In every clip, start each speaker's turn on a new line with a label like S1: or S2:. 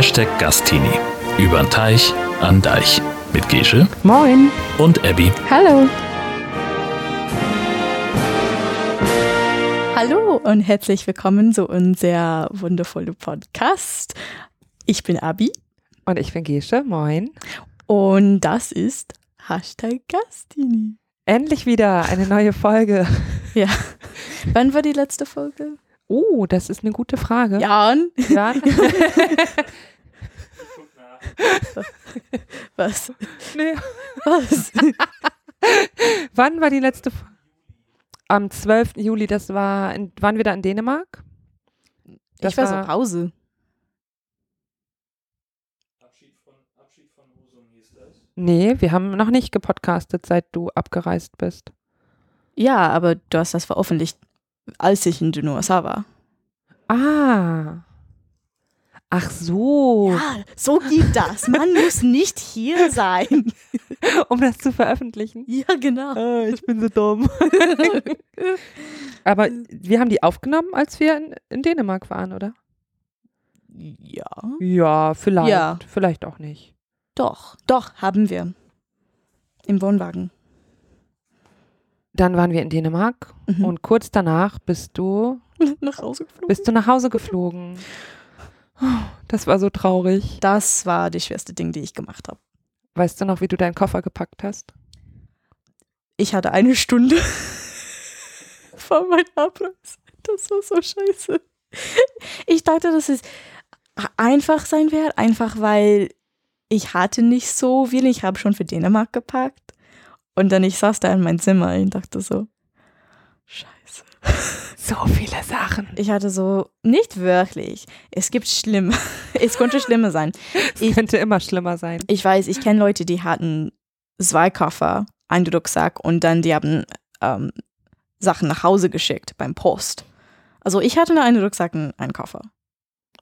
S1: Hashtag Gastini. Übern Teich, an Deich. Mit Gesche
S2: Moin.
S1: und Abby.
S2: Hallo. Hallo und herzlich willkommen zu unser wundervollen Podcast. Ich bin Abi
S3: Und ich bin Gesche, moin.
S2: und das ist Hashtag Gastini.
S3: Endlich wieder eine neue Folge.
S2: Ja. Wann war die letzte Folge?
S3: Oh, das ist eine gute Frage.
S2: Jan.
S3: Ja.
S2: Was?
S3: nee.
S2: Was?
S3: Wann war die letzte Folge? Am 12. Juli, das war, in, waren wir da in Dänemark? Das
S2: ich war so Pause.
S3: Nee, wir haben noch nicht gepodcastet, seit du abgereist bist.
S2: Ja, aber du hast das veröffentlicht, als ich in den USA war.
S3: Ah. Ach so.
S2: Ja, so geht das. Man muss nicht hier sein.
S3: Um das zu veröffentlichen.
S2: Ja, genau.
S3: Ah, ich bin so dumm. Aber wir haben die aufgenommen, als wir in, in Dänemark waren, oder?
S2: Ja.
S3: Ja, vielleicht.
S2: Ja.
S3: Vielleicht auch nicht.
S2: Doch, doch, haben wir. Im Wohnwagen.
S3: Dann waren wir in Dänemark
S2: Mhm.
S3: und kurz danach bist du,
S2: nach Hause geflogen.
S3: bist du nach Hause geflogen. Das war so traurig.
S2: Das war die schwerste Ding, die ich gemacht habe.
S3: Weißt du noch, wie du deinen Koffer gepackt hast?
S2: Ich hatte eine Stunde vor meinem Abreise. Das war so scheiße. Ich dachte, dass es einfach sein wird, einfach weil ich hatte nicht so viel. Ich habe schon für Dänemark gepackt. Und dann ich saß da in meinem Zimmer und dachte so, scheiße.
S3: So viele Sachen.
S2: Ich hatte so, nicht wirklich. Es gibt schlimm. Es konnte schlimmer sein.
S3: Es
S2: Ich-
S3: könnte immer schlimmer sein.
S2: Ich weiß, ich kenne Leute, die hatten zwei Koffer, einen Rucksack und dann die haben ähm, Sachen nach Hause geschickt beim Post. Also ich hatte nur einen Rucksack und einen Koffer.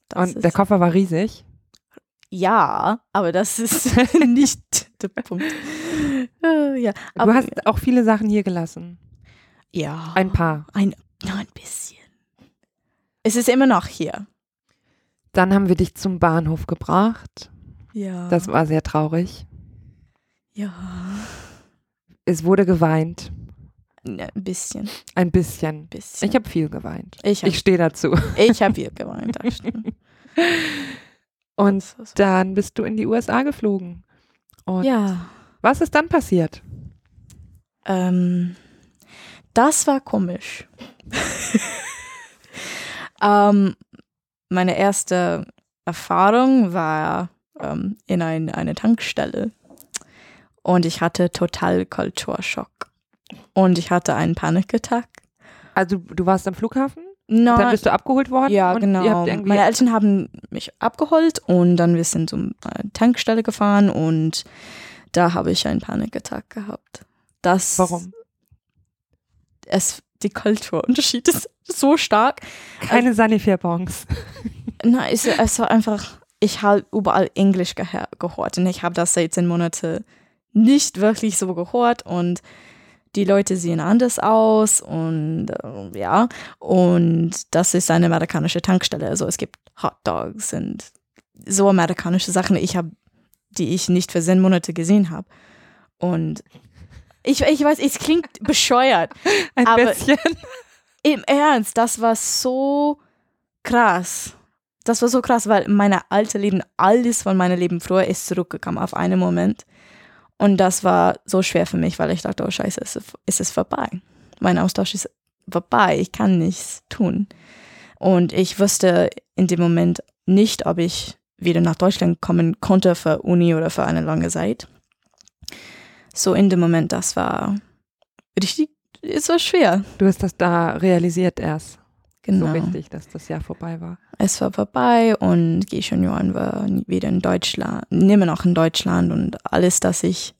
S2: Das
S3: Und der Koffer war riesig.
S2: Ja, aber das ist nicht der Punkt. Äh, ja,
S3: Du
S2: aber
S3: hast auch viele Sachen hier gelassen.
S2: ja,
S3: Ein paar.
S2: ein, nur ein bisschen. Es ist immer noch hier.
S3: Dann haben wir dich zum Bahnhof gebracht.
S2: Ja.
S3: Das war sehr traurig.
S2: ja.
S3: Es wurde geweint.
S2: ja, ein bisschen,
S3: Ein bisschen.
S2: bisschen.
S3: Ich habe viel geweint.
S2: ich habe
S3: Ich stehe dazu.
S2: ich hab hier geweint.
S3: Und dann bist du in die USA geflogen. Und
S2: ja.
S3: was ist dann passiert?
S2: Ähm, das war komisch. ähm, meine erste Erfahrung war ähm, in ein, eine Tankstelle und ich hatte total Kulturschock und ich hatte einen Panikattack.
S3: Also du warst am Flughafen, dann
S2: Nein,
S3: bist du abgeholt worden.
S2: ja, genau. Meine Eltern haben mich abgeholt und dann wir sind zum äh, Tankstelle gefahren und da habe ich einen Panikattack gehabt. Das
S3: warum?
S2: Es, die Kulturunterschied ist so stark.
S3: Keine Sanifair-Bons.
S2: Nein, es, es war einfach, ich habe überall Englisch gehe- gehört und ich habe das seit zehn Monaten nicht wirklich so gehört und die Leute sehen anders aus und äh, ja, und das ist eine amerikanische Tankstelle. Also es gibt Hot Dogs und so amerikanische Sachen, ich habe, die ich nicht für zehn Monate gesehen habe. Und ich, ich weiß, es klingt bescheuert,
S3: Ein
S2: Aber-
S3: bisschen.
S2: im Ernst, das war so krass. Das war so krass, weil meine alte Leben, alles von meinem Leben früher ist zurückgekommen auf einen Moment. Und das war so schwer für mich, weil ich dachte, oh scheiße, es ist, es ist vorbei. Mein Austausch ist vorbei, ich kann nichts tun. Und ich wusste in dem Moment nicht, ob ich wieder nach Deutschland kommen konnte für Uni oder für eine lange Zeit. So in dem Moment, das war richtig, es war schwer.
S3: Du hast das da realisiert erst.
S2: Genau.
S3: So richtig, dass das Jahr vorbei war.
S2: Es war vorbei und Johann war wieder in Deutschland, immer noch in Deutschland und alles, das ich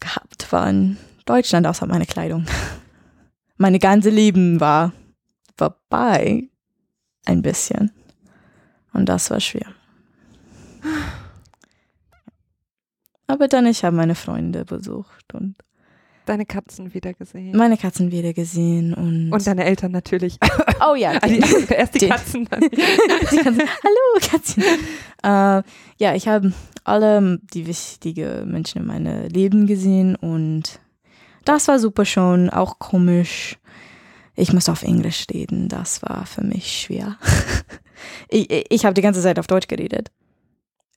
S2: gehabt war in Deutschland, außer meine Kleidung. Meine ganze Leben war vorbei, ein bisschen. Und das war schwer. Aber dann, ich habe meine Freunde besucht und
S3: Deine Katzen wieder gesehen.
S2: meine Katzen wieder gesehen und,
S3: Und deine Eltern natürlich.
S2: oh ja,
S3: Also erst die
S2: die-
S3: Katzen, dann
S2: die Katzen. Hallo Katzen. Äh, ja, ich habe alle die wichtigen Menschen in meinem Leben gesehen und das war super schon, auch komisch. Ich muss auf Englisch reden, das war für mich schwer. ich, ich habe die ganze Zeit auf Deutsch geredet.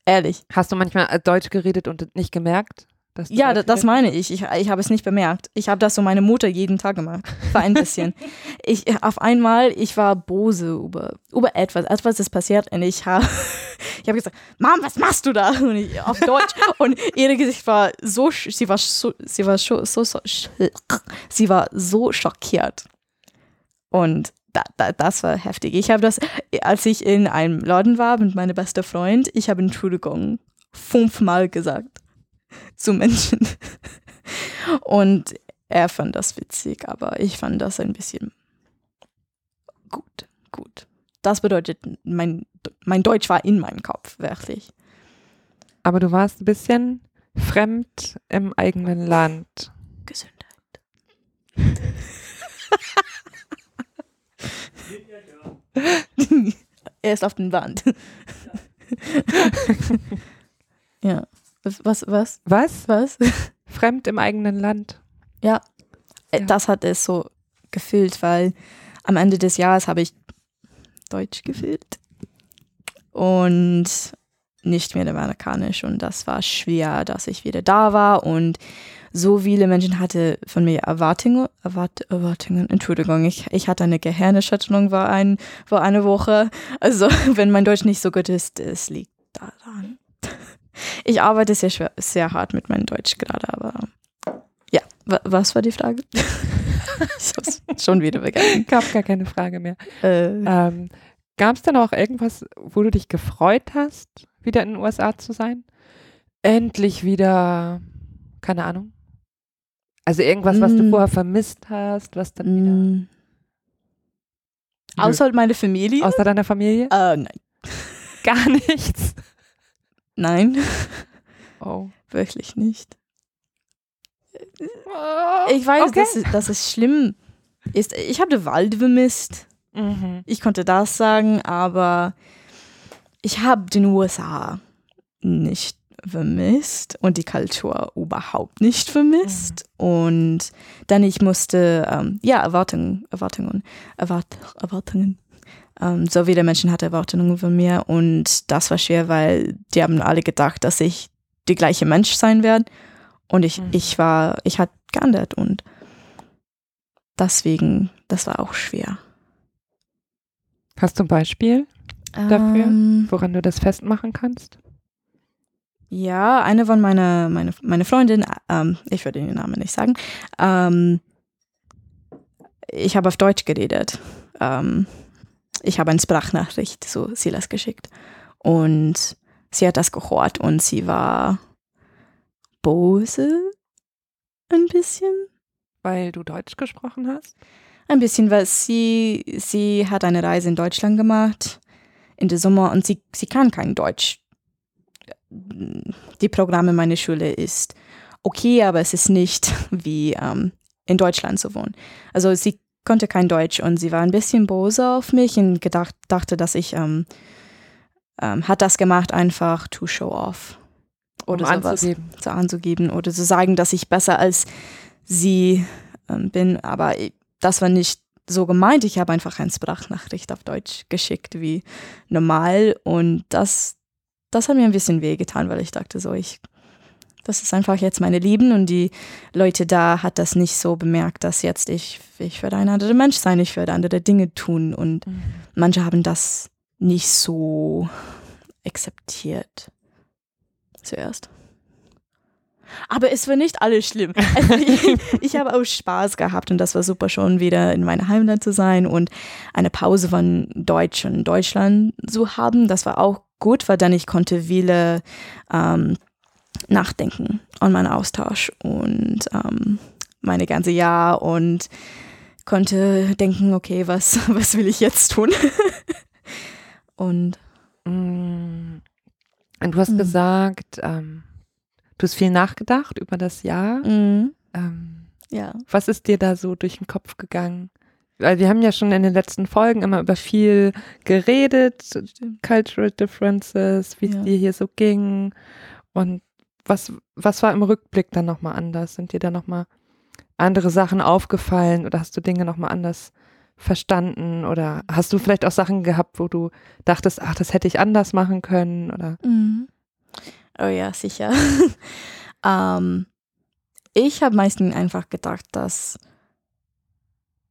S2: Ehrlich.
S3: Hast du manchmal äh, Deutsch geredet und nicht gemerkt?
S2: Ja, das
S3: redest?
S2: meine ich. Ich, ich habe es nicht bemerkt. Ich habe das so meine Mutter jeden Tag gemacht. Für ein bisschen. ich, auf einmal, ich war bose über, über etwas. Etwas ist passiert und ich habe ich hab gesagt, Mom, was machst du da? Und ich, auf Deutsch. und ihr Gesicht war so, sie war so, sie war so, so, so sie war so schockiert. Und da, da, das war heftig. Ich habe das, als ich in einem Laden war mit meinem besten Freund, ich habe Entschuldigung fünfmal gesagt zu Menschen. Und er fand das witzig, aber ich fand das ein bisschen gut, gut. Das bedeutet, mein, mein Deutsch war in meinem Kopf, wirklich.
S3: Aber du warst ein bisschen fremd im eigenen Land.
S2: Gesundheit. er ist auf den Wand. ja. Was, was, was?
S3: Was?
S2: Was?
S3: Fremd im eigenen Land.
S2: Äh,
S3: Ja.
S2: Das hat es so gefühlt, weil am Ende des Jahres habe ich Deutsch gefühlt und nicht mehr amerikanisch und das war schwer, dass ich wieder da war und so viele Menschen hatte von mir Erwartungen, Erwart, Erwartungen, Entschuldigung, ich, ich hatte eine Gehirnerschütterung war, ein, war eine Woche, also wenn mein Deutsch nicht so gut ist, es liegt daran. Ich arbeite sehr, schwer, sehr hart mit meinem Deutsch gerade, aber ja, wa- was war die Frage? schon wieder vergessen.
S3: Gab gar keine Frage mehr.
S2: Äh,
S3: Ähm, Gab es denn auch irgendwas, wo du dich gefreut hast, wieder in den USA zu sein? Endlich wieder, keine Ahnung. Also irgendwas, was du
S2: Mm.
S3: vorher vermisst hast, was dann wieder.
S2: mm, außer meine Familie?
S3: Außer deiner Familie?
S2: Äh, nein.
S3: Gar nichts.
S2: Nein,
S3: Oh.
S2: wirklich nicht. Ich weiß,
S3: okay.
S2: dass, es, dass es schlimm ist. Ich habe den Wald vermisst.
S3: Mhm.
S2: Ich konnte das sagen, aber ich habe den USA nicht vermisst und die Kultur überhaupt nicht vermisst. Und dann ich musste, ähm, ja, Erwartungen, Erwartungen, Erwart Erwartungen. Ähm, so viele Menschen hatten Erwartungen von mir und das war schwer, weil die haben alle gedacht, dass ich die gleiche Mensch sein werde. Und ich,
S3: Mhm.
S2: ich war, ich hatte geändert und deswegen, das war auch schwer.
S3: Hast du ein Beispiel, Dafür?
S2: Ähm,
S3: woran du das festmachen kannst?
S2: Ja, eine von meiner meine, meine Freundin, ähm, ich würde den Namen nicht sagen, ähm, ich habe auf Deutsch geredet. Ähm, ich habe eine Sprachnachricht zu Silas geschickt und sie hat das gehört und sie war böse ein bisschen.
S3: Weil du Deutsch gesprochen hast?
S2: Ein bisschen, weil sie, sie hat eine Reise in Deutschland gemacht in der Sommer und sie, sie kann kein Deutsch. Die Programme meiner Schule ist okay, aber es ist nicht wie ähm, in Deutschland zu wohnen. Also sie konnte kein Deutsch und sie war ein bisschen böse auf mich und gedacht, dachte, dass ich ähm, ähm, hat das gemacht einfach to show off oder
S3: um
S2: sowas
S3: anzugeben.
S2: zu anzugeben oder zu sagen, dass ich besser als sie ähm, bin. Aber das war nicht so gemeint. Ich habe einfach eine Sprachnachricht auf Deutsch geschickt wie normal und das, das hat mir ein bisschen wehgetan, weil ich dachte so, ich, das ist einfach jetzt meine Lieben und die Leute da hat das nicht so bemerkt, dass jetzt ich, ich werde ein anderer Mensch sein, ich werde andere Dinge tun und
S3: Mhm.
S2: manche haben das nicht so akzeptiert zuerst. Aber es war nicht alles schlimm. Also ich, ich habe auch Spaß gehabt und das war super schon wieder in meiner Heimat zu sein und eine Pause von Deutsch und Deutschland zu haben. Das war auch gut, weil dann ich konnte viele ähm, nachdenken an meinen Austausch und ähm, meine ganze Jahr und konnte denken, okay, was, was will ich jetzt tun? und
S3: Mm. Und du hast
S2: Mhm.
S3: gesagt, ähm, du hast viel nachgedacht über das Jahr.
S2: mm,
S3: Ähm,
S2: Ja.
S3: Was ist dir da so durch den Kopf gegangen? Weil wir haben ja schon in den letzten Folgen immer über viel geredet, Cultural Differences, wie es
S2: Ja.
S3: dir hier so ging. Und was, was war im Rückblick dann nochmal anders? Sind dir da nochmal andere Sachen aufgefallen oder hast du Dinge nochmal anders verstanden? Oder hast du vielleicht auch Sachen gehabt, wo du dachtest, ach, das hätte ich anders machen können? Oder
S2: Mhm. Oh ja, sicher. ähm, ich habe meistens einfach gedacht, dass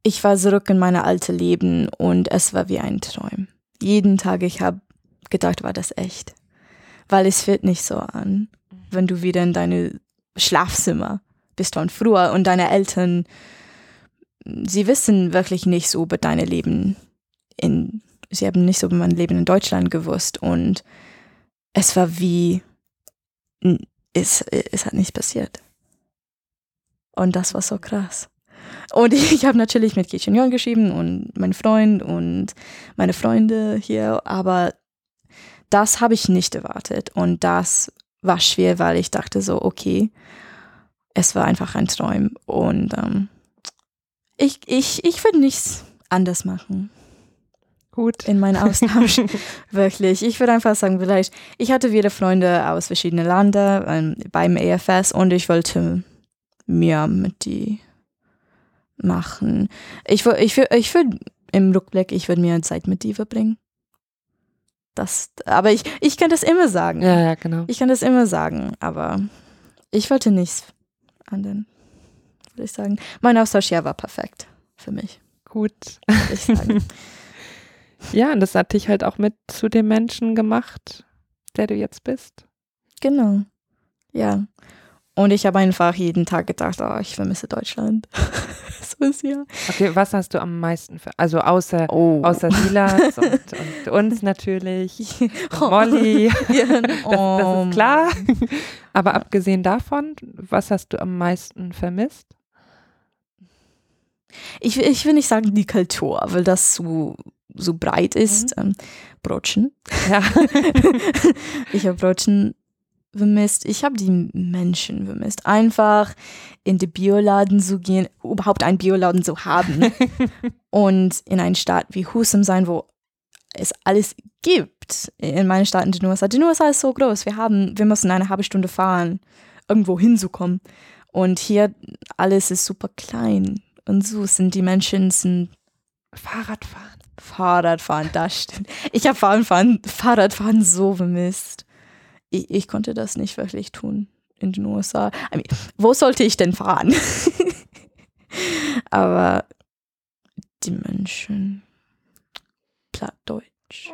S2: ich war zurück in meine alte Leben und es war wie ein Traum. Jeden Tag ich habe gedacht, war das echt. Weil es fühlt nicht so an, wenn du wieder in deine Schlafzimmer bist von früher und deine Eltern, sie wissen wirklich nicht so über deine Leben in, sie haben nicht so über mein Leben in Deutschland gewusst und es war wie, es, es hat nicht passiert. Und das war so krass. Und ich habe natürlich mit Kichinion geschrieben und mein Freund und meine Freunde hier, aber das habe ich nicht erwartet. Und das war schwer, weil ich dachte so, okay, es war einfach ein Traum. Und ähm, ich, ich, ich würde nichts anders machen
S3: gut?
S2: in meinen Austausch. Wirklich. Ich würde einfach sagen, vielleicht, ich hatte wieder Freunde aus verschiedenen Ländern ähm, beim EFS und ich wollte mehr mit die machen. Ich würde, ich ich würde im Rückblick, ich würde mehr Zeit mit die verbringen. Das, aber ich, ich kann das immer sagen.
S3: Ja, ja, genau.
S2: Ich kann das immer sagen, aber ich wollte nichts anderen, würde ich sagen. Mein Austauschjahr war perfekt für mich,
S3: Gut.
S2: würde ich sagen.
S3: Ja, und das hat dich halt auch mit zu dem Menschen gemacht, der du jetzt bist.
S2: Genau. Ja. Und ich habe einfach jeden Tag gedacht, oh, ich vermisse Deutschland. so ist ja.
S3: Okay, was hast du am meisten, für, also außer,
S2: Oh.
S3: außer Silas und, und uns natürlich, und Molly,
S2: ja,
S3: das, das ist klar. Aber abgesehen davon, was hast du am meisten vermisst?
S2: Ich, will- ich will nicht sagen die Kultur, weil das so, so breit ist. Ähm, Brotchen.
S3: Ja,
S2: ich habe Brotchen vermisst. Ich habe die Menschen vermisst. Einfach in die Bioladen zu gehen, überhaupt einen Bioladen zu haben. und in einer Stadt wie Husum sein, wo es alles gibt. In meinen Stadt in den USA. Die USA ist so groß. Wir haben, wir müssen eine halbe Stunde fahren, irgendwo hinzukommen. Und hier alles ist super klein. Und so sind die Menschen sind
S3: Fahrradfahren.
S2: Fahrradfahren, das stimmt. Ich habe Fahrradfahren, Fahrradfahren so vermisst. Ich, ich konnte das nicht wirklich tun in den USA. I mean, wo sollte ich denn fahren? Aber die Menschen. Plattdeutsch.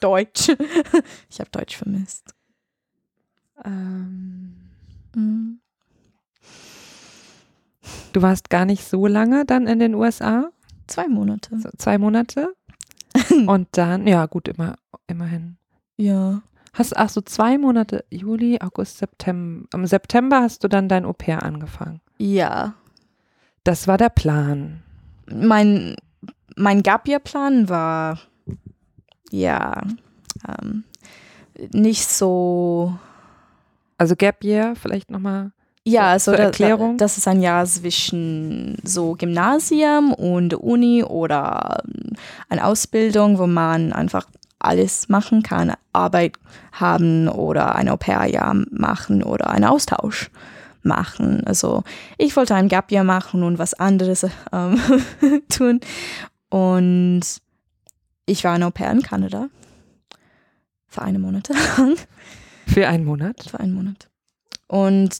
S2: Deutsch. Ich habe Deutsch vermisst.
S3: Ähm,
S2: Mhm.
S3: du warst gar nicht so lange dann in den USA,
S2: Zwei Monate.
S3: so zwei Monate. Und dann, ja gut, immer, immerhin.
S2: Ja.
S3: Hast, ach so, zwei Monate, Juli, August, September. Im September hast du dann dein Au-pair angefangen.
S2: Ja.
S3: Das war der Plan.
S2: mein, mein Gap Year Plan war ja ähm, nicht so
S3: Also Gap Year, vielleicht nochmal.
S2: Ja also da-
S3: Erklärung?
S2: das ist ein Jahr zwischen so Gymnasium und Uni oder ähm, eine Ausbildung, wo man einfach alles machen kann, Arbeit haben oder ein Au-pair-Jahr machen oder einen Austausch machen. Also ich wollte ein Gap Year machen und was anderes ähm, tun. Und ich war ein Au-pair in Kanada für eine Monat lang.
S3: Für einen Monat.
S2: Für einen Monat. Und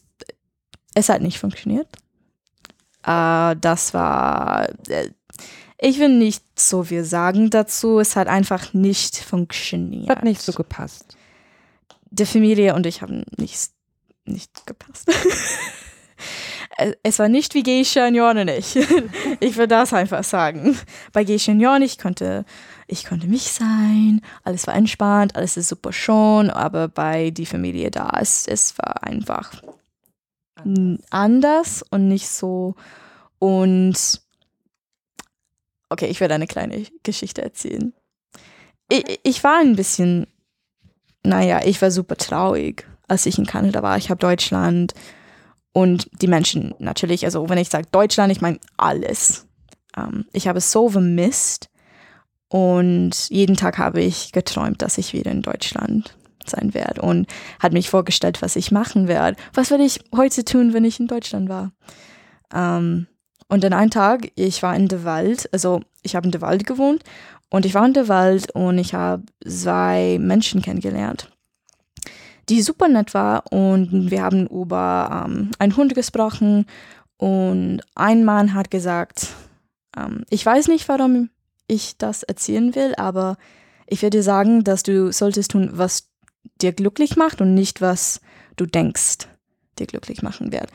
S2: es hat nicht funktioniert. Äh, das war. Äh, ich will nicht so viel sagen dazu. Es hat einfach nicht funktioniert.
S3: Hat nicht so gepasst.
S2: Die Familie und ich haben nicht, nicht gepasst. Es- es war nicht wie Geisha und Jorn und ich. Ich will das einfach sagen. Bei Geisha und Jorn, ich konnte, ich konnte mich sein, alles war entspannt, alles ist super schon, aber bei die Familie da, es, es war einfach anders und nicht so. Und okay, ich werde eine kleine Geschichte erzählen. Ich, ich war ein bisschen, naja, ich war super traurig, als ich in Kanada war. Ich habe Deutschland Und die Menschen natürlich, also wenn ich sage Deutschland, ich meine alles. Ähm, ich habe es so vermisst und jeden Tag habe ich geträumt, dass ich wieder in Deutschland sein werde und hat mich vorgestellt, was ich machen werde. Was werde ich heute tun, wenn ich in Deutschland war? Ähm, und dann einen Tag, ich war in der Wald, also ich habe in der Wald gewohnt und ich war in der Wald und ich habe zwei Menschen kennengelernt, die super nett war und wir haben über ähm, einen Hund gesprochen und ein Mann hat gesagt, ähm, ich weiß nicht, warum ich das erzählen will, aber ich werde dir sagen, dass du solltest tun, was dir glücklich macht und nicht, was du denkst, dir glücklich machen wird.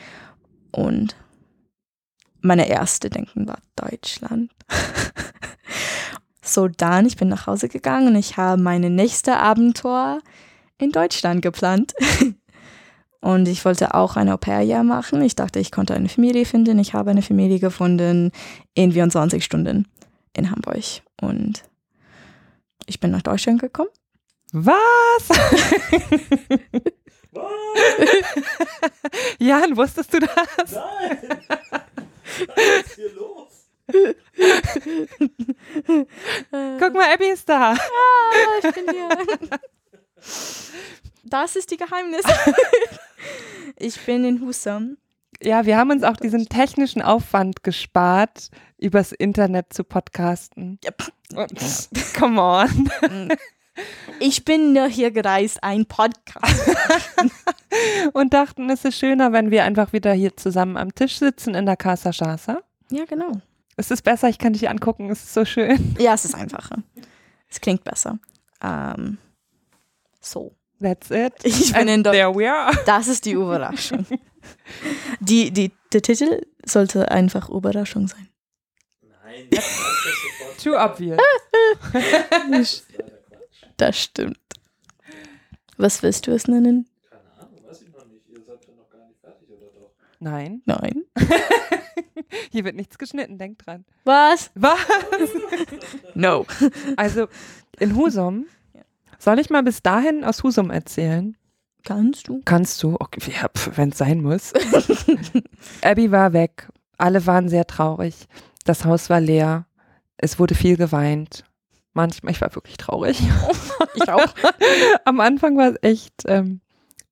S2: Und meine erste Denken war Deutschland. so dann, ich bin nach Hause gegangen und ich habe meine nächste Abenteuer in Deutschland geplant. und ich wollte auch ein Au-pair-Jahr machen. Ich dachte, ich konnte eine Familie finden. Ich habe eine Familie gefunden in 24 Stunden in Hamburg. Und ich bin nach Deutschland gekommen.
S3: Was?
S4: Was?
S3: Jan, wusstest du das?
S4: Nein! Was ist hier los?
S3: Guck mal, Abby ist da.
S2: Ah, ich bin hier. Das ist die Geheimnis. Ich bin in Husum.
S3: Ja, wir haben uns auch diesen technischen Aufwand gespart, übers Internet zu podcasten.
S2: Yep.
S3: Come on.
S2: Ich bin nur hier gereist, ein Podcast.
S3: Und dachten, es ist schöner, wenn wir einfach wieder hier zusammen am Tisch sitzen in der Casa Chasa.
S2: Ja, genau.
S3: Es ist besser, ich kann dich angucken, es ist so schön.
S2: Ja, es ist einfacher. Es klingt besser. Ähm, so.
S3: That's it.
S2: Ich bin
S3: And
S2: in
S3: there we are.
S2: Das ist die Überraschung. Die, die, der Titel sollte einfach Überraschung sein.
S4: Nein, das ist sofort.
S3: Too obvious.
S4: Das
S2: stimmt. Was willst du es nennen?
S4: Keine Ahnung, weiß ich noch nicht. Ihr seid ja noch gar nicht fertig, oder doch?
S3: Nein,
S2: Nein.
S3: hier wird nichts geschnitten, denk dran.
S2: Was?
S3: Was?
S2: No.
S3: Also in Husum, soll ich mal bis dahin aus Husum erzählen?
S2: Kannst du?
S3: Kannst du? Okay, ja, wenn es sein muss. Abby war weg. Alle waren sehr traurig. Das Haus war leer. Es wurde viel geweint. Manchmal, ich war wirklich traurig.
S2: Ich auch.
S3: Am Anfang war es echt, ähm,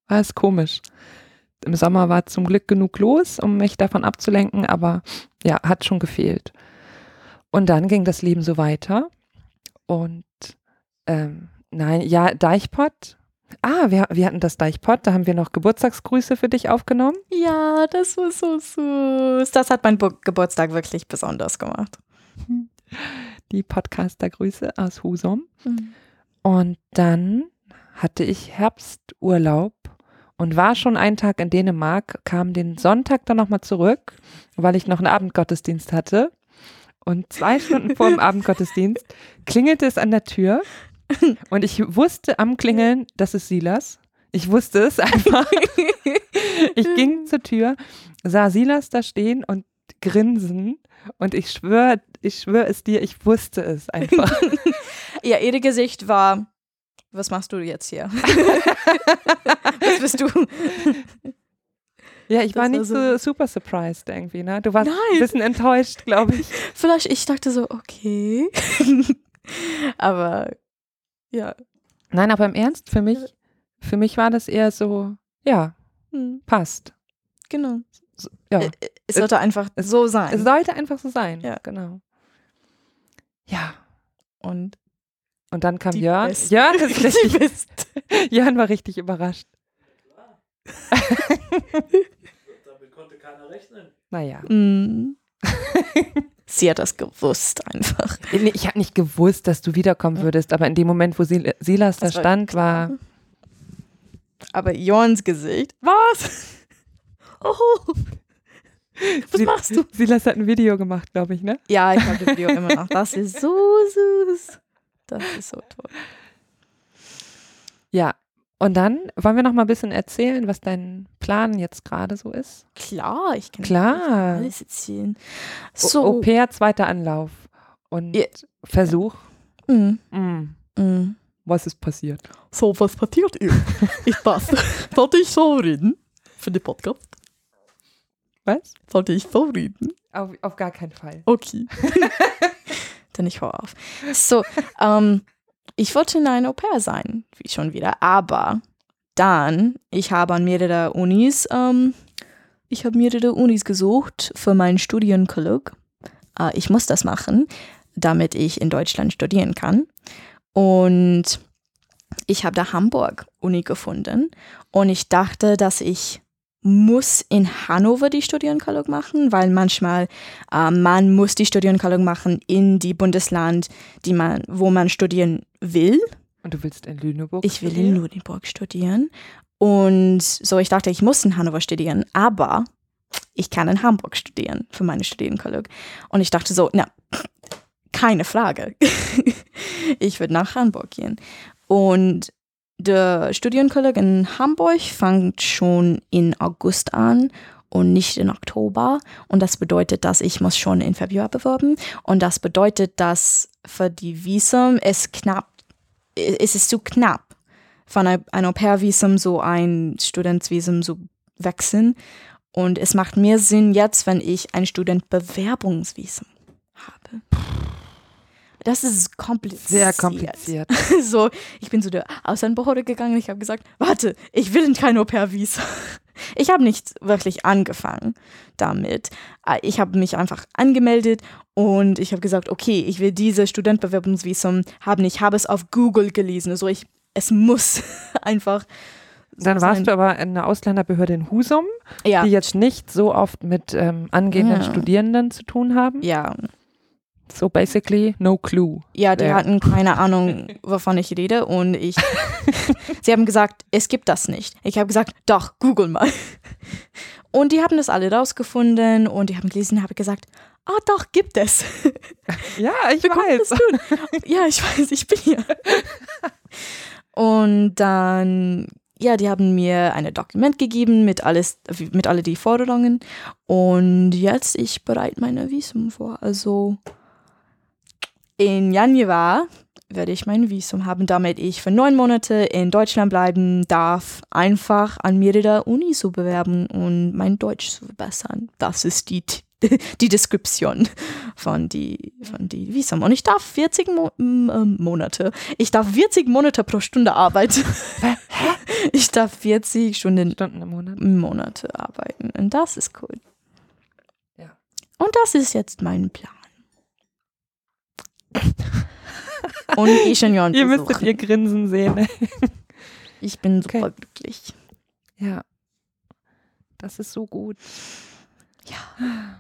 S3: war es komisch. Im Sommer war zum Glück genug los, um mich davon abzulenken, aber ja, hat schon gefehlt. Und dann ging das Leben so weiter. Und ähm, nein, ja, Deichpott. Ah, wir, wir hatten das Deichpott, da haben wir noch Geburtstagsgrüße für dich aufgenommen.
S2: Ja, das war so süß. Das hat mein Bu Geburtstag wirklich besonders gemacht.
S3: Die Podcaster-Grüße aus Husum.
S2: Mhm.
S3: Und dann hatte ich Herbsturlaub und war schon einen Tag in Dänemark, kam den Sonntag dann nochmal zurück, weil ich noch einen Abendgottesdienst hatte. Und zwei Stunden vor dem Abendgottesdienst klingelte es an der Tür und ich wusste am Klingeln, das ist Silas. Ich wusste es einfach. Ich ging zur Tür, sah Silas da stehen und grinsen und ich schwöre, ich schwöre es dir, ich wusste es einfach.
S2: Ja, ihr Gesicht war, was machst du jetzt hier? was bist du?
S3: Ja, ich
S2: Das
S3: war
S2: war
S3: nicht
S2: so-
S3: so super surprised irgendwie, ne? Du warst ein
S2: Nein.
S3: bisschen enttäuscht, glaube ich.
S2: Vielleicht, ich dachte so, okay. Aber ja.
S3: Nein, aber im Ernst, für mich, für mich war das eher so, ja,
S2: Hm,
S3: passt.
S2: Genau.
S3: Ja,
S2: Äh, Es sollte einfach so sein.
S3: es sollte einfach so sein.
S2: Ja.
S3: genau. Ja,
S2: Und
S3: und dann kam
S2: die
S3: Jörn.
S2: Beste.
S3: Jörn ist richtig. Jörn war richtig überrascht.
S4: Damit konnte keiner rechnen.
S3: Naja,
S2: Mm. Sie hat das gewusst einfach.
S3: Ich habe nicht gewusst, dass du wiederkommen würdest, aber in dem Moment, wo Sil Silas da
S2: war
S3: stand,
S2: klar.
S3: war,
S2: Aber Jorns Gesicht. Was? Oh. Was
S3: Sil-
S2: machst du?
S3: Silas hat ein Video gemacht, glaube ich, ne?
S2: Ja, ich habe das Video immer noch. Das ist so süß. Das ist so toll.
S3: Ja. Und dann wollen wir noch mal ein bisschen erzählen, was dein Plan jetzt gerade so ist.
S2: Klar, ich kann
S3: Klar.
S2: alles erzählen.
S3: So.
S2: So.
S3: Au pair, zweiter Anlauf. Und
S2: Ja.
S3: Versuch.
S2: Mm,
S3: Mm,
S2: mm.
S3: was ist passiert?
S2: So, was passiert ihr? Ich darf, darf ich so reden für den Podcast?
S3: Was?
S2: Sollte ich vorreden?
S3: Auf, auf gar keinen Fall.
S2: Okay. Dann ich hör auf. So, ähm, ich wollte ein Au pair sein, wie schon wieder, aber dann, ich habe an mehrere Unis, ähm, ich habe mehrere Unis gesucht für meinen Studienkolleg. Äh, ich muss das machen, damit ich in Deutschland studieren kann. Und ich habe da Hamburg Uni gefunden und ich dachte, dass ich muss in Hannover die Studienkolleg machen, weil manchmal äh, man muss die Studienkolleg machen in die Bundesland, die man, wo man studieren will.
S3: Und du willst in Lüneburg?
S2: Ich will in
S3: studieren?
S2: Lüneburg studieren. Und so, ich dachte, ich muss in Hannover studieren, aber ich kann in Hamburg studieren für meine Studienkolleg. Und ich dachte so, na, keine Frage. ich würde nach Hamburg gehen. Und der Studienkolleg in Hamburg fängt schon in August an und nicht in Oktober. Und das bedeutet, dass ich muss schon in Februar bewerben. Und das bedeutet, dass für die Visum es knapp, es ist zu knapp, von ein ein Au-pair-Visum so ein Studentsvisum zu wechseln. Und es macht mehr Sinn jetzt, wenn ich ein Studentbewerbungsvisum habe. Das ist kompliziert.
S3: Sehr kompliziert.
S2: So, ich bin zu der Ausländerbehörde gegangen. Ich habe gesagt, warte, ich will kein Au-pair-Visa. Ich habe nicht wirklich angefangen damit. Äh, Ich habe mich einfach angemeldet und ich habe gesagt, okay, ich will diese Studentbewerbungsvisum haben. Ich habe es auf Google gelesen. Also ich, es muss einfach. so
S3: Dann warst
S2: sein.
S3: du aber in der Ausländerbehörde in Husum,
S2: ja,
S3: die jetzt nicht so oft mit ähm, angehenden
S2: Ja.
S3: Studierenden zu tun haben.
S2: ja,
S3: So basically no clue.
S2: ja, die
S3: Ja.
S2: hatten keine Ahnung, wovon ich rede und ich. sie haben gesagt, es gibt das nicht. Ich habe gesagt, doch, Google mal. Und die haben das alle rausgefunden und die haben gelesen, habe gesagt, ah doch, gibt es.
S3: Ja, ich weiß.
S2: ja, ich weiß, ich bin hier. Und dann, ja, die haben mir ein Dokument gegeben mit alles, mit alle die Forderungen. Und jetzt ich bereite meine Visum vor. Also in Januar werde ich mein Visum haben, damit ich für neun Monate in Deutschland bleiben darf, einfach an mehrere Unis zu bewerben und mein Deutsch zu verbessern. Das ist die, die Deskription von die, von die Visum. Und ich darf 40 Mo ähm, Monate, ich darf 40 Monate pro Stunde arbeiten. ich darf 40 Stunden
S3: Stunden im Monat.
S2: Monate arbeiten. Und das ist cool.
S3: Ja.
S2: Und das ist jetzt mein Plan. Und Ingenieur
S3: Ihr müsstet ihr Grinsen sehen.
S2: Ich bin
S3: Okay.
S2: super glücklich.
S3: Ja. Das ist so gut.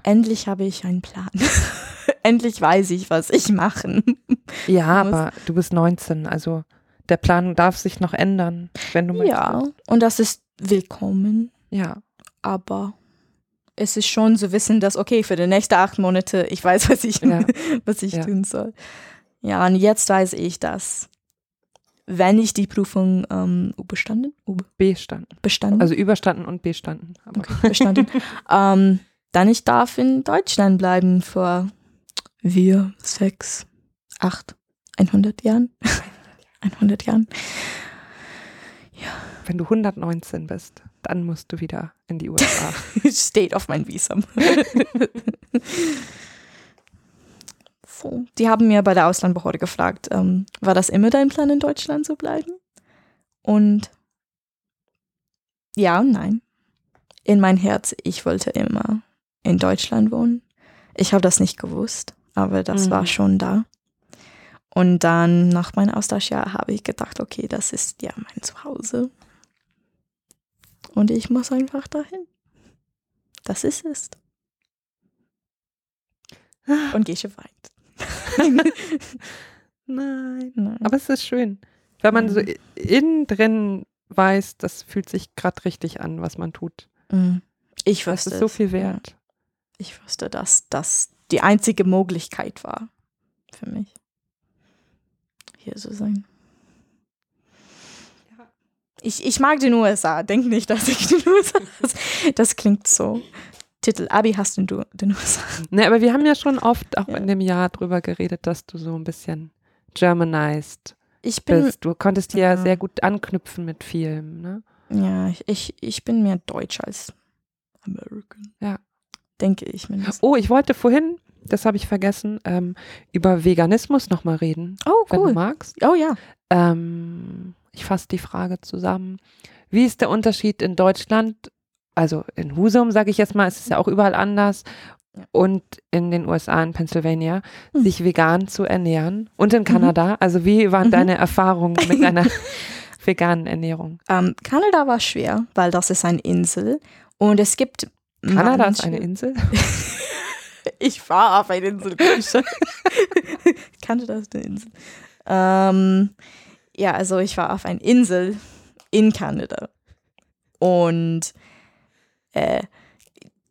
S2: Endlich habe ich einen Plan. Endlich weiß ich, was ich machen.
S3: Ja,
S2: Muss-
S3: aber du bist 19, also der Plan darf sich noch ändern, wenn du möchtest.
S2: Ja, und das ist willkommen.
S3: Ja.
S2: Aber es ist schon zu wissen, dass, okay, für die nächsten acht Monate, ich weiß, was ich,
S3: Ja.
S2: was ich
S3: Ja.
S2: tun soll. Ja, und jetzt weiß ich, dass, wenn ich die Prüfung ähm, bestanden,
S3: bestanden.
S2: bestanden,
S3: Also überstanden und bestanden.
S2: Okay, bestanden ähm, dann ich darf in Deutschland bleiben für vier, sechs, acht, 100 Jahren. 100 Jahren.
S3: wenn du 119 bist, dann musst du wieder in die USA.
S2: Steht auf mein Visum. so. Die haben mir bei der Auslandbehörde gefragt, ähm, war das immer dein Plan, in Deutschland zu bleiben? Und ja und nein. In mein Herz, ich wollte immer in Deutschland wohnen. Ich habe das nicht gewusst, aber das
S3: Mhm.
S2: war schon da. Und dann nach meinem Austauschjahr habe ich gedacht, okay, das ist ja mein Zuhause. Und ich muss einfach dahin. Das ist es. Und Gesche weint.
S3: Nein.
S2: Nein.
S3: Aber es ist schön, wenn man so
S2: Mhm.
S3: innen drin weiß, das fühlt sich gerade richtig an, was man tut.
S2: Mm. ich
S3: Das
S2: wusste
S3: ist so viel
S2: ja.
S3: wert.
S2: Ich wusste, dass das die einzige Möglichkeit war für mich, hier zu sein.
S3: Ja.
S2: Ich, ich mag den USA. Denk nicht, dass ich den USA. Das klingt so. Titel Abi hast du den USA.
S3: Ne, aber wir haben ja schon oft auch
S2: Ja.
S3: in dem Jahr drüber geredet, dass du so ein bisschen Germanized
S2: Ich bin,
S3: bist. Du konntest ja
S2: Ja.
S3: sehr gut anknüpfen mit vielem, ne?
S2: ja, ich, ich, bin mehr deutsch als American. denke ich mindestens.
S3: Oh, ich wollte vorhin, das habe ich vergessen, ähm, über Veganismus nochmal reden,
S2: Oh,
S3: wenn du
S2: cool.
S3: magst.
S2: Oh ja.
S3: Ähm, ich fasse die Frage zusammen. Wie ist der Unterschied in Deutschland, also in Husum, sage ich jetzt mal, es ist ja auch überall anders, und in den USA, in Pennsylvania,
S2: Hm.
S3: sich vegan zu ernähren und in Kanada? Also wie waren
S2: Mhm.
S3: deine Erfahrungen mit deiner veganen Ernährung?
S2: Ähm, Kanada war schwer, weil das ist eine Insel und es gibt
S3: Kanada ist
S2: manche-
S3: eine Insel?
S2: Ich war auf einer Insel. Kanada ist eine Insel. Ähm, ja, also ich war auf einer Insel in Kanada. Und äh,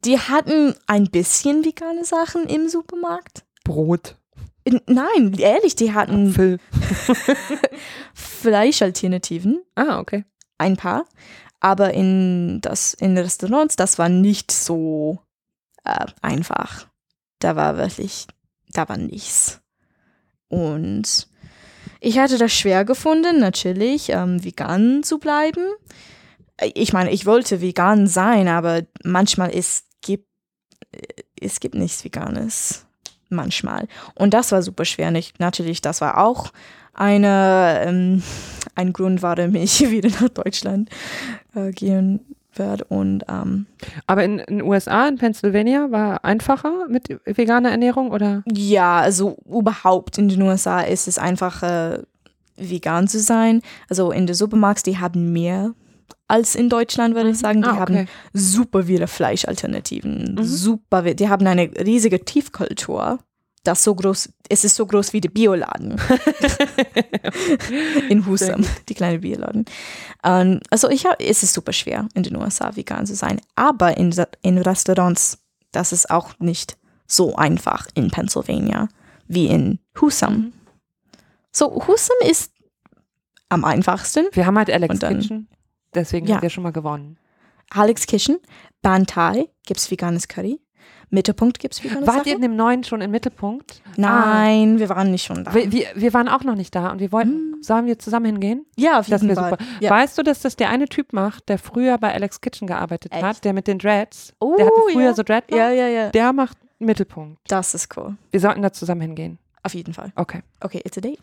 S2: die hatten ein bisschen vegane Sachen im Supermarkt.
S3: Brot,
S2: In, nein, ehrlich, die hatten
S3: Apfel.
S2: Fleischalternativen,
S3: Ah, okay.
S2: ein paar. Aber in, das, in Restaurants, das war nicht so äh, einfach. Da war wirklich, da war nichts. Und ich hatte das schwer gefunden, natürlich, ähm, vegan zu bleiben. Äh, Ich meine, ich wollte vegan sein, aber manchmal es gibt, äh, es gibt nichts Veganes. Manchmal. Und das war super schwer. Nicht, natürlich, das war auch eine, ähm, ein Grund, warum ich wieder nach Deutschland äh, gehen werde. Und ähm,
S3: Aber in den USA, in Pennsylvania, war einfacher mit veganer Ernährung oder?
S2: Ja, also überhaupt in den USA ist es einfacher, vegan zu sein. Also in der Supermarkt, die haben mehr als in Deutschland, würde ich sagen. Die
S3: Ah,
S2: haben
S3: okay.
S2: super viele Fleischalternativen.
S3: Mhm.
S2: Super, die haben eine riesige Tiefkultur. Das so groß, es ist so groß wie der Bioladen in Husum, die kleine Bioladen. Ähm, also ich hab, es ist super schwer in den USA vegan zu sein, aber in, in Restaurants, das ist auch nicht so einfach in Pennsylvania wie in Husum.
S3: Mhm.
S2: So Husum ist am einfachsten.
S3: Wir haben halt Alex
S2: dann-
S3: Kitchen, deswegen
S2: Ja.
S3: haben wir schon mal gewonnen.
S2: Alex Kitchen, Bantai gibt's veganes Curry. Mittelpunkt gibt's veganes
S3: Wart ihr
S2: Sachen.
S3: in dem neuen schon im Mittelpunkt?
S2: Nein, wir waren nicht schon da.
S3: Ah. Wir, wir, wir waren auch noch nicht da und wir wollten, sollen wir zusammen hingehen?
S2: ja, auf
S3: Das
S2: jeden
S3: wäre
S2: Fall.
S3: super.
S2: Ja.
S3: Weißt du, dass das der eine Typ macht, der früher bei Alex Kitchen gearbeitet
S2: Echt?
S3: hat, der mit den Dreads?
S2: Oh,
S3: der hatte früher
S2: ja.
S3: so Dreadlocks.
S2: Ja, ja, ja.
S3: Der macht Mittelpunkt.
S2: Das ist cool.
S3: Wir sollten da zusammen hingehen.
S2: Auf jeden Fall.
S3: Okay.
S2: Okay, it's a date.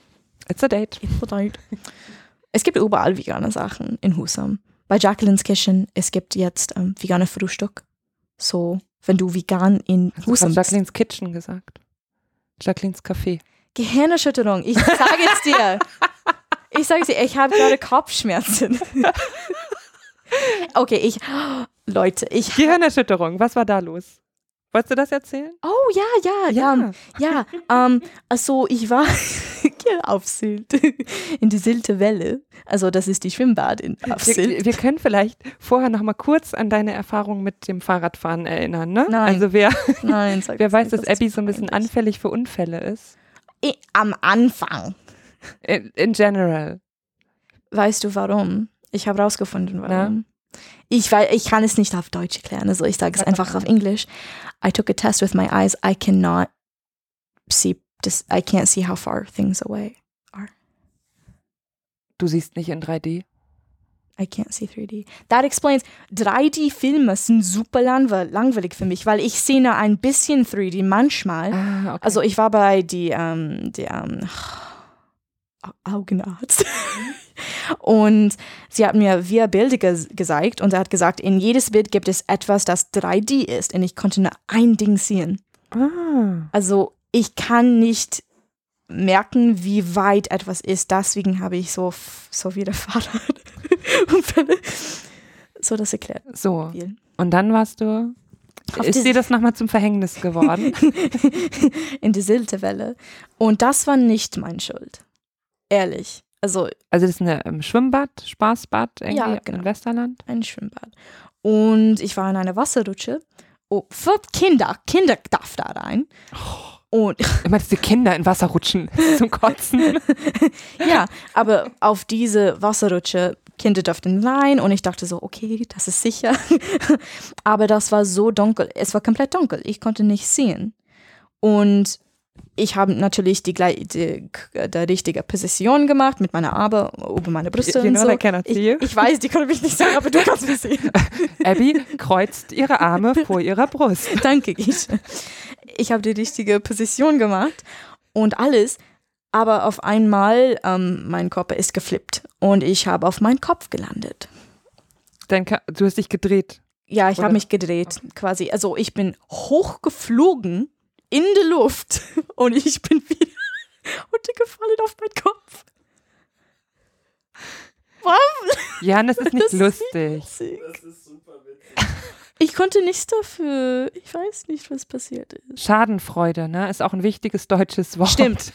S3: It's a date.
S2: It's a date. Es gibt überall vegane Sachen in Husum. Bei Jacqueline's Kitchen, es gibt jetzt ähm, vegane Frühstück. So, wenn du vegan in
S3: Hast du
S2: Husum
S3: gerade Jacquelines Kitchen gesagt? Jacquelines Café.
S2: Gehirnerschütterung. Ich sage es dir. Ich sage es dir, ich habe gerade Kopfschmerzen. okay, ich, Leute, ich,
S3: Gehirnerschütterung, was war da los? Wolltest du das erzählen?
S2: oh ja, ja, ja, ja, ähm, also ich war auf Sylt, in die Sylter Welle. Also das ist die Schwimmbad in, auf
S3: Wir,
S2: Sylt.
S3: wir können vielleicht vorher noch mal kurz an deine Erfahrung mit dem Fahrradfahren erinnern, ne?
S2: Nein.
S3: Also wer,
S2: Nein,
S3: wer weiß,
S2: nicht,
S3: dass Abby so ein bisschen anfällig für Unfälle ist?
S2: I- Am Anfang.
S3: In, in general.
S2: Weißt du warum? Ich habe rausgefunden, warum. Ich, wei- ich kann es nicht auf Deutsch erklären, also ich sage es einfach auf Englisch. I took a test with my eyes. I cannot see, this, I can't see how far things away.
S3: Du siehst nicht in 3D.
S2: I can't see 3D. That explains, 3D-Filme sind super langwe- langweilig für mich, weil ich sehe nur ein bisschen 3D manchmal.
S3: Ah, okay.
S2: Also ich war bei die, ähm, die ähm, Augenarzt und sie hat mir vier Bilder ges gezeigt und er hat gesagt, in jedes Bild gibt es etwas, das 3D ist und ich konnte nur ein Ding sehen.
S3: ah.
S2: Also ich kann nicht merken, wie weit etwas ist. Deswegen habe ich so, so viele Fahrradunfälle. So das erklärt
S3: So,
S2: viel.
S3: und dann warst du.
S2: Auf
S3: ist dir das nochmal zum Verhängnis geworden?
S2: in die Siltewelle. Und das war nicht meine Schuld. Ehrlich. Also
S3: Also das ist ein ähm, Schwimmbad, Spaßbad irgendwie
S2: Ja, genau.
S3: in Westerland.
S2: ein Schwimmbad. Und ich war in einer Wasserrutsche. Oh, für Kinder. Kinder darf da rein. Und
S3: Immer diese Kinder in Wasser rutschen zum Kotzen.
S2: ja, aber auf diese Wasserrutsche, Kinder durften rein und ich dachte so, okay, das ist sicher. aber das war so dunkel. Es war komplett dunkel. Ich konnte nicht sehen. Und ich habe natürlich die, die, die richtige Position gemacht mit meiner Arme über meine Brüste
S3: You
S2: und
S3: know
S2: so. Ich,
S3: see you.
S2: ich weiß, die können mich nicht sehen, aber du kannst mich sehen.
S3: Abby kreuzt ihre Arme vor ihrer Brust.
S2: Danke, Gische. Ich habe die richtige Position gemacht und alles, aber auf einmal ähm, mein Körper ist geflippt und ich habe auf meinen Kopf gelandet.
S3: Dein Ka du hast dich gedreht.
S2: Ja, ich habe mich gedreht, quasi. Also ich bin hochgeflogen in die Luft und ich bin wieder runtergefallen auf meinen Kopf. Was?
S3: Jan, das ist nicht
S2: Das ist
S3: lustig.
S4: Das ist super witzig.
S2: Ich konnte nichts dafür. Ich weiß nicht, was passiert ist.
S3: Schadenfreude, ne? Ist auch ein wichtiges deutsches Wort.
S2: Stimmt.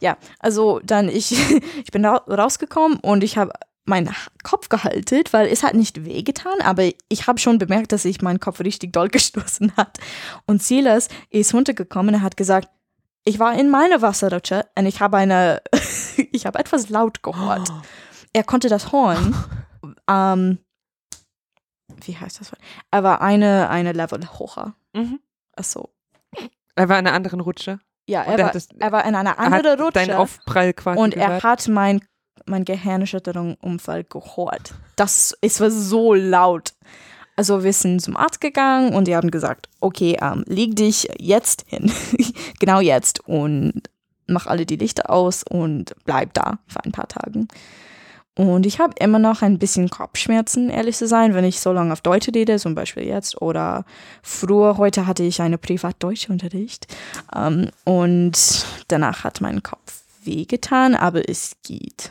S2: ja, also dann ich, ich bin ra rausgekommen und ich habe meinen Kopf gehalten, weil es hat nicht wehgetan, aber ich habe schon bemerkt, dass sich mein Kopf richtig doll gestoßen hat. Und Silas ist runtergekommen und hat gesagt, ich war in meiner Wasserrutsche und ich habe eine, ich habe etwas laut gehört. Er konnte das Horn, ähm, wie heißt das? Er war eine, eine Level hocher.
S3: Mhm.
S2: Achso.
S3: Er war in einer anderen Rutsche.
S2: Ja, er war,
S3: das-
S2: er war in einer
S3: Er
S2: anderen Rutsche
S3: Aufprall quasi
S2: und er
S3: gehört.
S2: hat mein, mein Gehirnerschütterung-Unfall gehört. Das, es war so laut. Also wir sind zum Arzt gegangen und die haben gesagt, okay, ähm, leg dich jetzt hin, genau jetzt und mach alle die Lichter aus und bleib da für ein paar Tage. Und ich habe immer noch ein bisschen Kopfschmerzen, ehrlich zu sein, wenn ich so lange auf Deutsch rede, zum Beispiel jetzt. Oder früher, heute hatte ich eine Privat-Deutsch-Unterricht. Ähm, und danach hat mein Kopf wehgetan, aber es geht.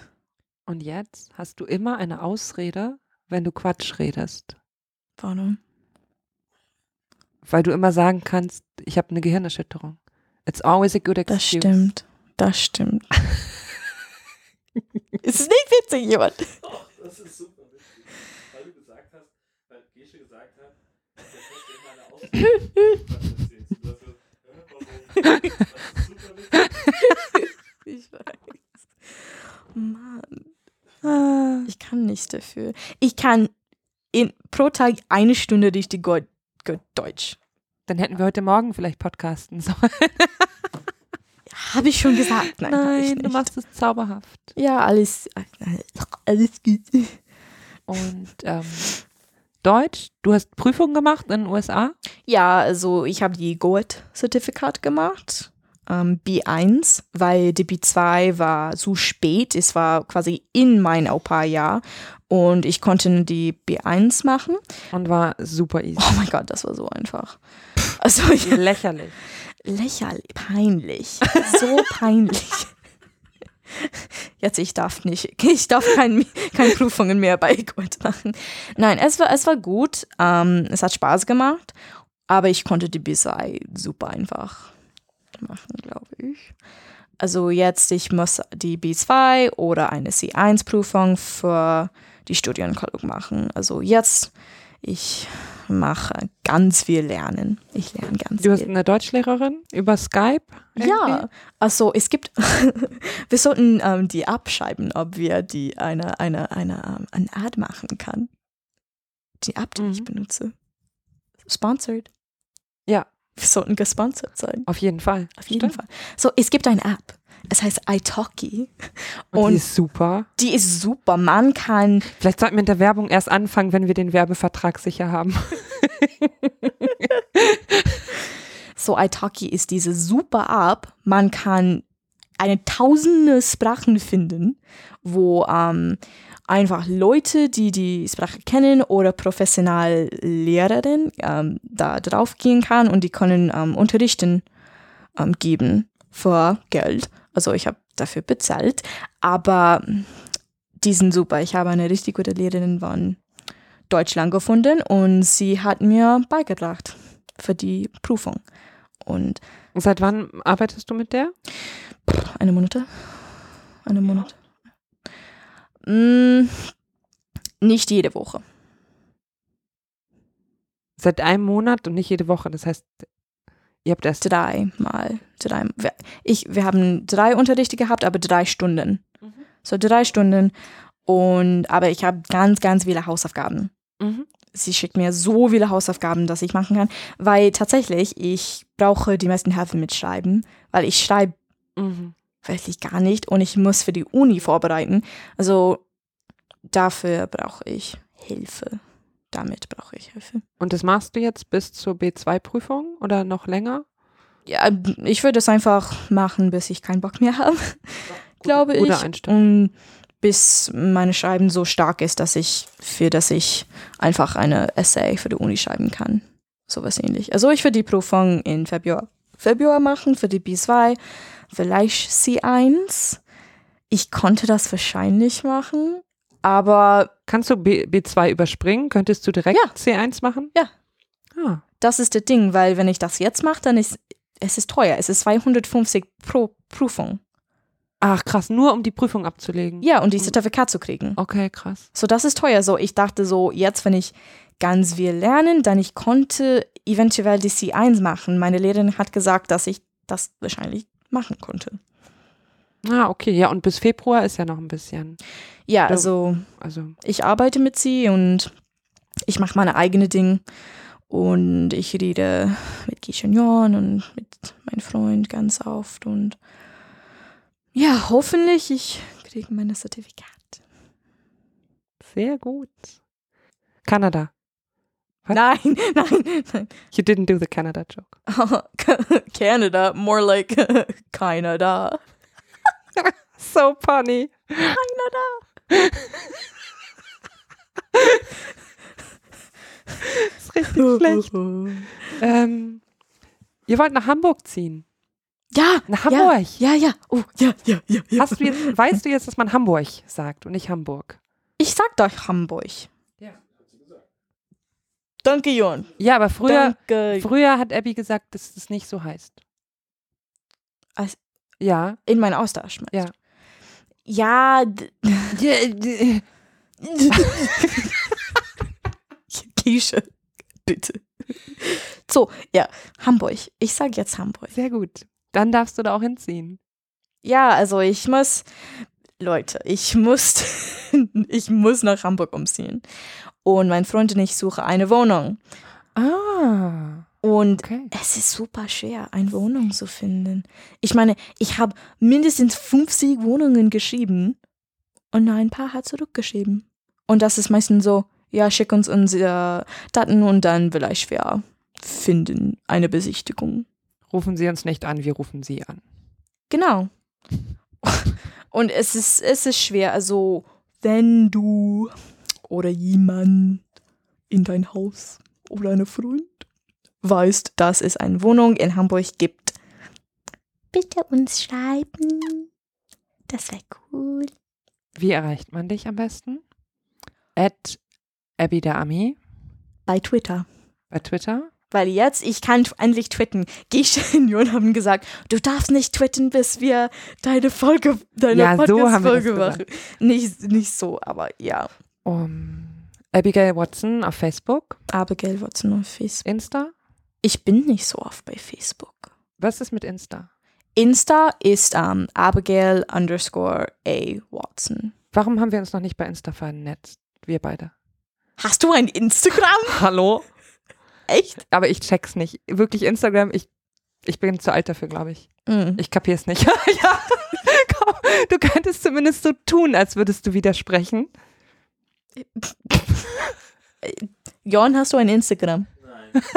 S3: Und jetzt hast du immer eine Ausrede, wenn du Quatsch redest.
S2: Warum?
S3: Weil du immer sagen kannst, ich habe eine Gehirnerschütterung. It's always a good excuse.
S2: Das stimmt. Das stimmt. es ist nicht witzig, jemand.
S4: Doch, das ist super witzig. Weil du gesagt hast, weil Gesche gesagt hat, hast du immer eine warum? Das ist super witzig.
S2: Ich weiß. Mann. Ich kann nicht dafür. Ich kann in, pro Tag eine Stunde richtig gut, gut Deutsch.
S3: Dann hätten wir heute Morgen vielleicht podcasten sollen.
S2: Habe ich schon gesagt? Nein,
S3: Nein, du machst es zauberhaft.
S2: Ja, alles, alles gut.
S3: Und ähm, Deutsch, du hast Prüfungen gemacht in den USA?
S2: Ja, also ich habe die GOET-Zertifikat gemacht, ähm, B1, weil die B2 war zu spät. Es war quasi in mein Au-pair-Jahr und ich konnte die B1 machen.
S3: Und war super easy.
S2: Oh mein Gott, das war so einfach. Also ich,
S3: Lächerlich.
S2: lächerlich, peinlich, so peinlich. Jetzt, ich darf nicht, ich darf kein, keine Prüfungen mehr bei GOET machen. Nein, es war, es war gut, ähm, es hat Spaß gemacht, aber ich konnte die B2 super einfach machen, glaube ich. Also jetzt, ich muss die B2 oder eine C1-Prüfung für die Studienkolleg machen. Also jetzt, ich mache ganz viel Lernen. Ich lerne ganz
S3: Du hast
S2: viel.
S3: eine Deutschlehrerin über Skype?
S2: Ja, also es gibt, wir sollten ähm, die abschreiben, ob wir die eine, eine, eine, ähm, eine Ad machen kann. Die App, die ich
S3: Mhm.
S2: benutze. Sponsored.
S3: Ja.
S2: Wir sollten gesponsert sein.
S3: Auf jeden Fall.
S2: Auf jeden
S3: Stimmt.
S2: Fall. So, es gibt eine App. Es heißt iTalki.
S3: Und,
S2: Und-
S3: die ist super.
S2: Die ist super. Man kann,
S3: Vielleicht sollten wir mit der Werbung erst anfangen, wenn wir den Werbevertrag sicher haben.
S2: so iTalki ist diese super App. Man kann eine tausende Sprachen finden, wo ähm, einfach Leute, die die Sprache kennen oder professional Lehrerin ähm, da drauf gehen kann und die können ähm, Unterrichten ähm, geben für Geld. Also ich habe dafür bezahlt, aber die sind super. Ich habe eine richtig gute Lehrerin von Deutschland gefunden und sie hat mir beigebracht für die Prüfung. Und
S3: Und seit wann arbeitest du mit der?
S2: eine Monate? Eine Monat? Mm, nicht jede Woche.
S3: Seit einem Monat und nicht jede Woche. Das heißt, ihr habt erst.
S2: Dreimal. Drei, wir- ich, wir haben drei Unterrichte gehabt, aber drei Stunden.
S3: Mhm.
S2: So drei Stunden. Und, aber ich habe ganz, ganz viele Hausaufgaben.
S3: Mhm.
S2: Sie schickt mir so viele Hausaufgaben, dass ich machen kann, weil tatsächlich ich brauche die meisten Hilfe mit Schreiben, weil ich schreibe
S3: Mhm.
S2: Wirklich gar nicht und ich muss für die Uni vorbereiten. Also dafür brauche ich Hilfe. Damit brauche ich Hilfe.
S3: Und das machst du jetzt bis zur B2-Prüfung oder noch länger?
S2: Ja, ich würde es einfach machen, bis ich keinen Bock mehr habe, glaube ich. Und bis meine Schreiben so stark ist, dass ich, für das ich einfach eine Essay für die Uni schreiben kann. Sowas ähnlich. Also ich würde die Prüfung in Februar, Februar machen für die B2, vielleicht C1. Ich konnte das wahrscheinlich machen, aber
S3: Kannst du B, B2 überspringen? Könntest du direkt
S2: Ja.
S3: C1 machen?
S2: Ja.
S3: Ah,
S2: das ist das Ding, weil wenn ich das jetzt mache, dann ist es ist teuer. Es ist 250 pro Prüfung.
S3: Ach, krass, nur um die Prüfung abzulegen.
S2: Ja, und die Zertifikat zu kriegen.
S3: Okay, krass.
S2: So, das ist teuer. So, ich dachte so, jetzt, wenn ich ganz viel lernen, dann ich konnte eventuell die C1 machen. Meine Lehrerin hat gesagt, dass ich das wahrscheinlich machen konnte.
S3: Ah, okay, ja, und bis Februar ist ja noch ein bisschen.
S2: Ja, also
S3: Also,
S2: ich arbeite mit sie und ich mache meine eigene Ding und ich rede mit Kishon und mit meinem Freund ganz oft und ja, hoffentlich ich kriege meine Zertifikat.
S3: sehr gut. Kanada. Was?
S2: Nein, nein, nein.
S3: You didn't do the Canada joke.
S2: Canada, more like Canada.
S3: So funny.
S2: Canada.
S3: ist richtig schlecht. Ähm, ihr wollt nach Hamburg ziehen.
S2: Ja,
S3: Nach Hamburg.
S2: ja, ja. Oh, ja, ja, ja, ja.
S3: Du jetzt, weißt du jetzt, dass man Hamburg sagt und nicht Hamburg?
S2: Ich sag doch Hamburg. Danke, Jon.
S3: Ja, aber früher,
S2: Danke.
S3: früher hat Abby gesagt, dass es nicht so heißt.
S2: Als-
S3: ja.
S2: In meinen Austausch. meinst
S3: Ja.
S2: Ja, d- Kische. Bitte. So, ja, Hamburg. Ich sag jetzt Hamburg.
S3: Sehr gut. Dann darfst du da auch hinziehen.
S2: Ja, also ich muss, Leute, ich muss, ich muss nach Hamburg umziehen. Und mein Freund und ich suchen eine Wohnung.
S3: Ah,
S2: Und
S3: okay.
S2: es ist super schwer, eine Wohnung zu finden. Ich meine, ich habe mindestens 50 Wohnungen geschrieben und nur ein paar hat zurückgeschrieben. Und das ist meistens so, ja, schick uns unsere Daten und dann vielleicht wir finden eine Besichtigung.
S3: Rufen Sie uns nicht an, wir rufen Sie an.
S2: Genau. Und es ist, es ist schwer. Also, wenn du oder jemand in dein Haus oder eine Freund weißt, dass es eine Wohnung in Hamburg gibt, bitte uns schreiben. Das wäre cool.
S3: Wie erreicht man dich am besten? At Abby der Ami
S2: Bei Twitter.
S3: bei Twitter.
S2: Weil jetzt, ich kann endlich twitten. Gesche und Jon haben gesagt, du darfst nicht twitten, bis wir deine Folge, deine
S3: Ja, so
S2: Podcast-Folge machen. Nicht, nicht so, aber ja.
S3: Um, Abigail Watson auf Facebook,
S2: Abigail Watson auf Facebook.
S3: Insta.
S2: Ich bin nicht so oft bei Facebook.
S3: Was ist mit Insta?
S2: Insta ist ähm, Abigail underscore A Watson.
S3: Warum haben wir uns noch nicht bei Insta vernetzt? Wir beide.
S2: Hast du ein Instagram?
S3: Hallo?
S2: Echt?
S3: Aber ich check's nicht. Wirklich Instagram, ich, ich bin zu alt dafür, glaube ich.
S2: Mhm.
S3: Ich kapier's nicht. ja. Du könntest zumindest so tun, als würdest du widersprechen.
S2: Jon, hast du ein Instagram?
S4: Nein.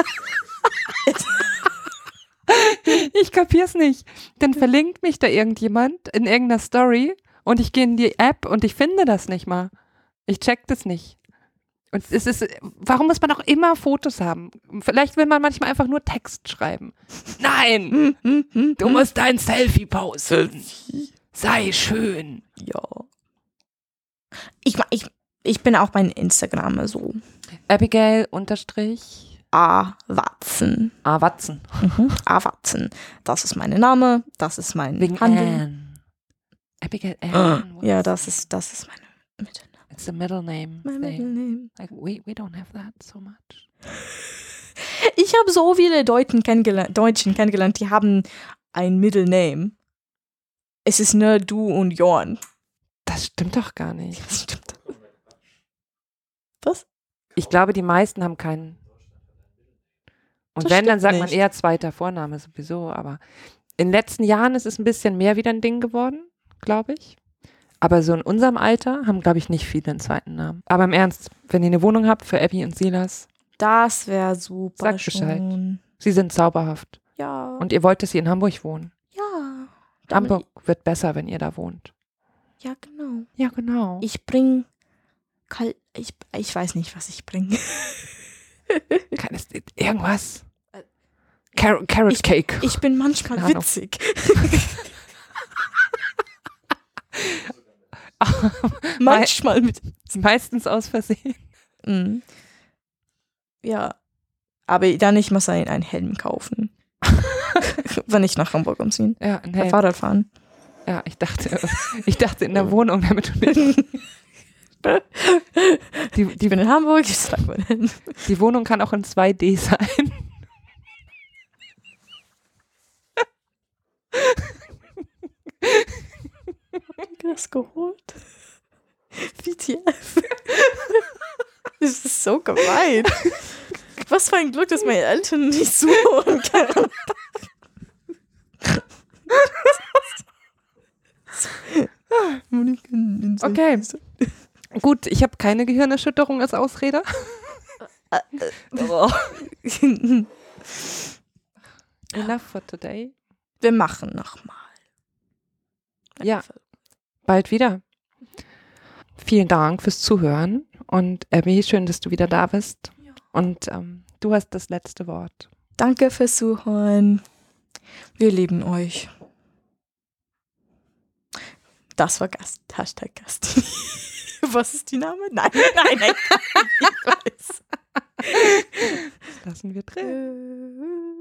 S3: Ich kapier's nicht. Dann verlinkt mich da irgendjemand in irgendeiner Story und ich gehe in die App und ich finde das nicht mal. Ich check das nicht. Und es ist, warum muss man auch immer Fotos haben? Vielleicht will man manchmal einfach nur Text schreiben. Nein, du musst dein Selfie posten. Sei schön.
S2: Ja. Ich, ich, ich bin auch bei Instagram so.
S3: Abigail unterstrich
S2: A Watson.
S3: A. Watson.
S2: Mhm. A Watson. Das ist mein Name, das ist mein
S3: Wegen
S2: Handel.
S3: Anne. Abigail Anne.
S2: Ja, das ist, das ist meine Mittelname.
S3: It's a middle name
S2: Mein
S3: thing.
S2: Mittelname.
S3: Like, we, we don't have that so much.
S2: Ich habe so viele Deutschen kennengelernt, Deutschen kennengelernt, die haben ein Middle Name. Es ist nur du und Jorn.
S3: Das stimmt doch gar nicht.
S2: Das stimmt.
S3: Ich glaube, die meisten haben keinen. Und
S2: Das
S3: wenn, dann sagt man
S2: nicht.
S3: eher zweiter Vorname sowieso. Aber in den letzten Jahren ist es ein bisschen mehr wieder ein Ding geworden, glaube ich. Aber so in unserem Alter haben, glaube ich, nicht viele einen zweiten Namen. Aber im Ernst, wenn ihr eine Wohnung habt für Abby und Silas,
S2: Das wäre super
S3: Sag Bescheid.
S2: schon.
S3: sie sind zauberhaft.
S2: Ja.
S3: Und ihr wollt, dass sie in Hamburg wohnen.
S2: ja.
S3: Hamburg wird besser, wenn ihr da wohnt.
S2: Ja, genau.
S3: Ja, genau.
S2: Ich bring kal ich, ich weiß nicht, was ich bringe.
S3: Kann es irgendwas? Carrot, Carrot Cake.
S2: Ich bin manchmal
S3: Keine
S2: witzig. manchmal mit.
S3: Meistens aus Versehen.
S2: Mhm. Ja. Aber dann ich muss ein, einen Helm kaufen. Wenn ich nach Hamburg umziehen.
S3: Ja, ein. Helm.
S2: Fahrrad fahren.
S3: Ja, ich dachte, ich dachte in der Wohnung, damit du nicht. Die,
S2: Ich
S3: die,
S2: bin in Hamburg, ich trage meinen Helm.
S3: die Wohnung kann auch in 2D sein.
S2: das geholt? WTF? Das ist so gemein. Was für ein Glück, dass meine Eltern nicht zuhören können.
S3: Okay. Gut, ich habe keine Gehirnerschütterung als Ausrede. Oh. Enough for today.
S2: Wir machen nochmal.
S3: Ja. Bald wieder. Vielen Dank fürs Zuhören. Und Abby, schön, dass du wieder da bist.
S2: Ja.
S3: Und ähm, du hast das letzte Wort.
S2: Danke fürs Zuhören. Wir lieben euch. Das war Gast. Hashtag Gast. Was ist die Name? Nein, nein, nein. Ich weiß.
S3: Das lassen wir drin.
S2: Äh,